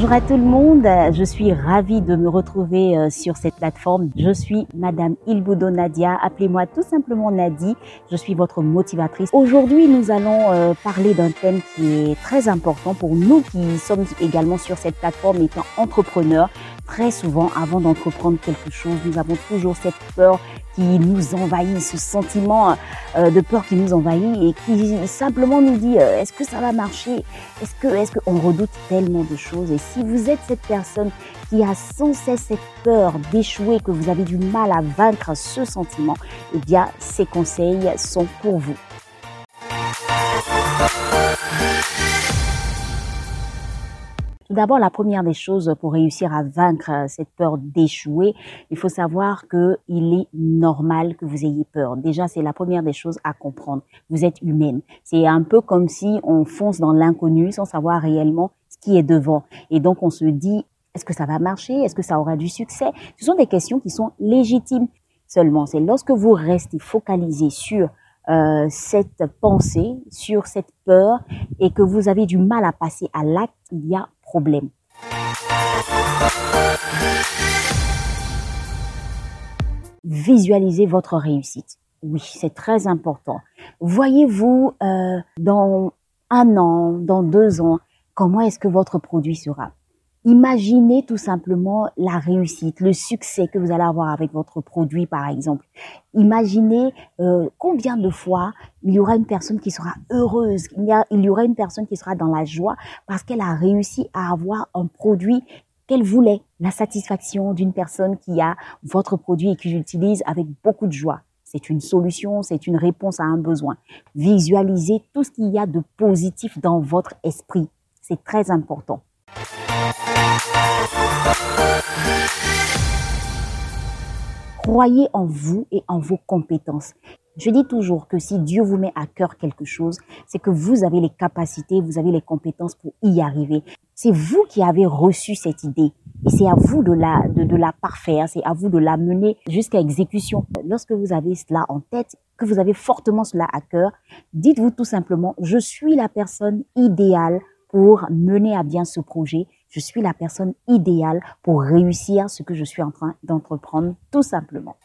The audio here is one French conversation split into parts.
Bonjour à tout le monde, je suis ravie de me retrouver euh, sur cette plateforme. Je suis Madame Ilboudo Nadia, appelez-moi tout simplement Nadi, je suis votre motivatrice. Aujourd'hui, nous allons euh, parler d'un thème qui est très important pour nous qui sommes également sur cette plateforme étant entrepreneurs. Très souvent, avant d'entreprendre quelque chose, nous avons toujours cette peur qui nous envahit, ce sentiment euh, de peur qui nous envahit et qui simplement nous dit euh, est-ce que ça va marcher? Est-ce que est-ce qu'on redoute tellement de choses? Et si vous êtes cette personne qui a sans cesse cette peur d'échouer, que vous avez du mal à vaincre ce sentiment, eh bien ces conseils sont pour vous. Tout d'abord, la première des choses pour réussir à vaincre euh, cette peur d'échouer, il faut savoir que il est normal que vous ayez peur. Déjà, c'est la première des choses à comprendre. Vous êtes humaine. C'est un peu comme si on fonce dans l'inconnu sans savoir réellement ce qui est devant. Et donc, on se dit, est-ce que ça va marcher? Est-ce que ça aura du succès? Ce sont des questions qui sont légitimes. Seulement, c'est lorsque vous restez focalisé sur euh, cette pensée, sur cette peur et que vous avez du mal à passer à l'acte, il y a Visualisez votre réussite. Oui, c'est très important. Voyez-vous euh, dans un an, dans deux ans, comment est-ce que votre produit sera? Imaginez tout simplement la réussite, le succès que vous allez avoir avec votre produit, par exemple. Imaginez euh, combien de fois il y aura une personne qui sera heureuse, il y, il y aura une personne qui sera dans la joie parce qu'elle a réussi à avoir un produit qu'elle voulait, la satisfaction d'une personne qui a votre produit et qui l'utilise avec beaucoup de joie. C'est une solution, c'est une réponse à un besoin. Visualisez tout ce qu'il y a de positif dans votre esprit. C'est très important. Croyez en vous et en vos compétences. Je dis toujours que si Dieu vous met à cœur quelque chose, c'est que vous avez les capacités, vous avez les compétences pour y arriver. C'est vous qui avez reçu cette idée et c'est à vous de la, de, la parfaire, c'est à vous de la mener jusqu'à exécution. Lorsque vous avez cela en tête, que vous avez fortement cela à cœur, dites-vous tout simplement, je suis la personne idéale pour mener à bien ce projet je suis la personne idéale pour réussir ce que je suis en train d'entreprendre, tout simplement.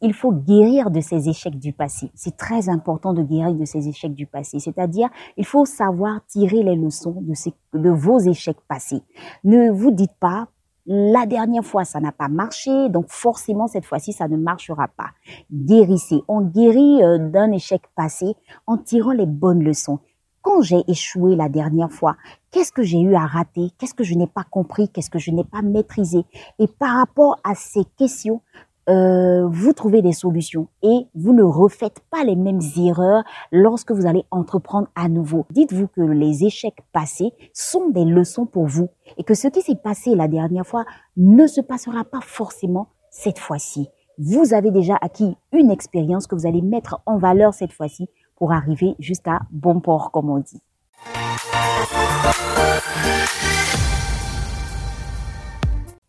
il faut guérir de ces échecs du passé. C'est très important de guérir de ces échecs du passé. C'est-à-dire, il faut savoir tirer les leçons de, de vos échecs passés. Ne vous dites pas, la dernière fois, ça n'a pas marché, donc forcément, cette fois-ci, ça ne marchera pas. Guérissez. On guérit euh, d'un échec passé en tirant les bonnes leçons. Quand j'ai échoué la dernière fois, qu'est-ce que j'ai eu à rater? Qu'est-ce que je n'ai pas compris? Qu'est-ce que je n'ai pas maîtrisé? Et par rapport à ces questions, euh, vous trouvez des solutions et vous ne refaites pas les mêmes erreurs lorsque vous allez entreprendre à nouveau. Dites-vous que les échecs passés sont des leçons pour vous et que ce qui s'est passé la dernière fois ne se passera pas forcément cette fois-ci. Vous avez déjà acquis une expérience que vous allez mettre en valeur cette fois-ci pour arriver jusqu'à bon port, comme on dit.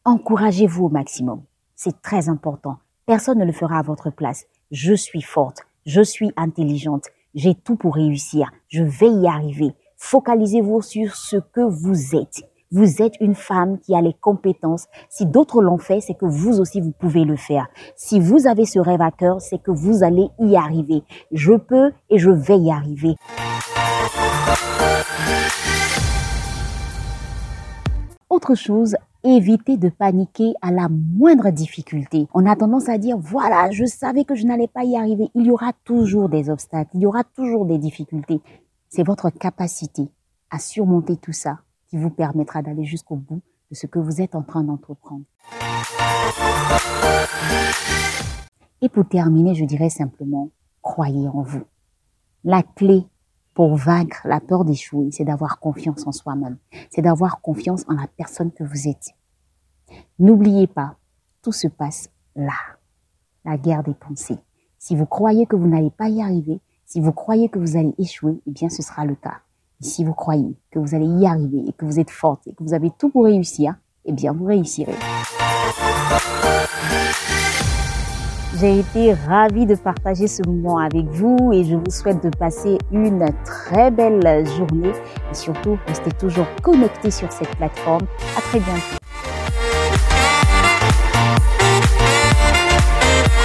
Encouragez-vous au maximum. C'est très important. Personne ne le fera à votre place. Je suis forte, je suis intelligente, j'ai tout pour réussir, je vais y arriver. Focalisez-vous sur ce que vous êtes. Vous êtes une femme qui a les compétences. Si d'autres l'ont fait, c'est que vous aussi, vous pouvez le faire. Si vous avez ce rêve à cœur, c'est que vous allez y arriver. Je peux et je vais y arriver. Autre chose, évitez de paniquer à la moindre difficulté. On a tendance à dire, voilà, je savais que je n'allais pas y arriver. Il y aura toujours des obstacles, il y aura toujours des difficultés. C'est votre capacité à surmonter tout ça qui vous permettra d'aller jusqu'au bout de ce que vous êtes en train d'entreprendre. Et pour terminer, je dirais simplement, croyez en vous. La clé pour vaincre la peur d'échouer, c'est d'avoir confiance en soi-même. C'est d'avoir confiance en la personne que vous êtes. N'oubliez pas, tout se passe là. La guerre des pensées. Si vous croyez que vous n'allez pas y arriver, si vous croyez que vous allez échouer, eh bien ce sera le cas. Et si vous croyez que vous allez y arriver et que vous êtes forte et que vous avez tout pour réussir, eh bien vous réussirez. J'ai été ravie de partager ce moment avec vous et je vous souhaite de passer une très belle journée et surtout restez toujours connectés sur cette plateforme. À très bientôt.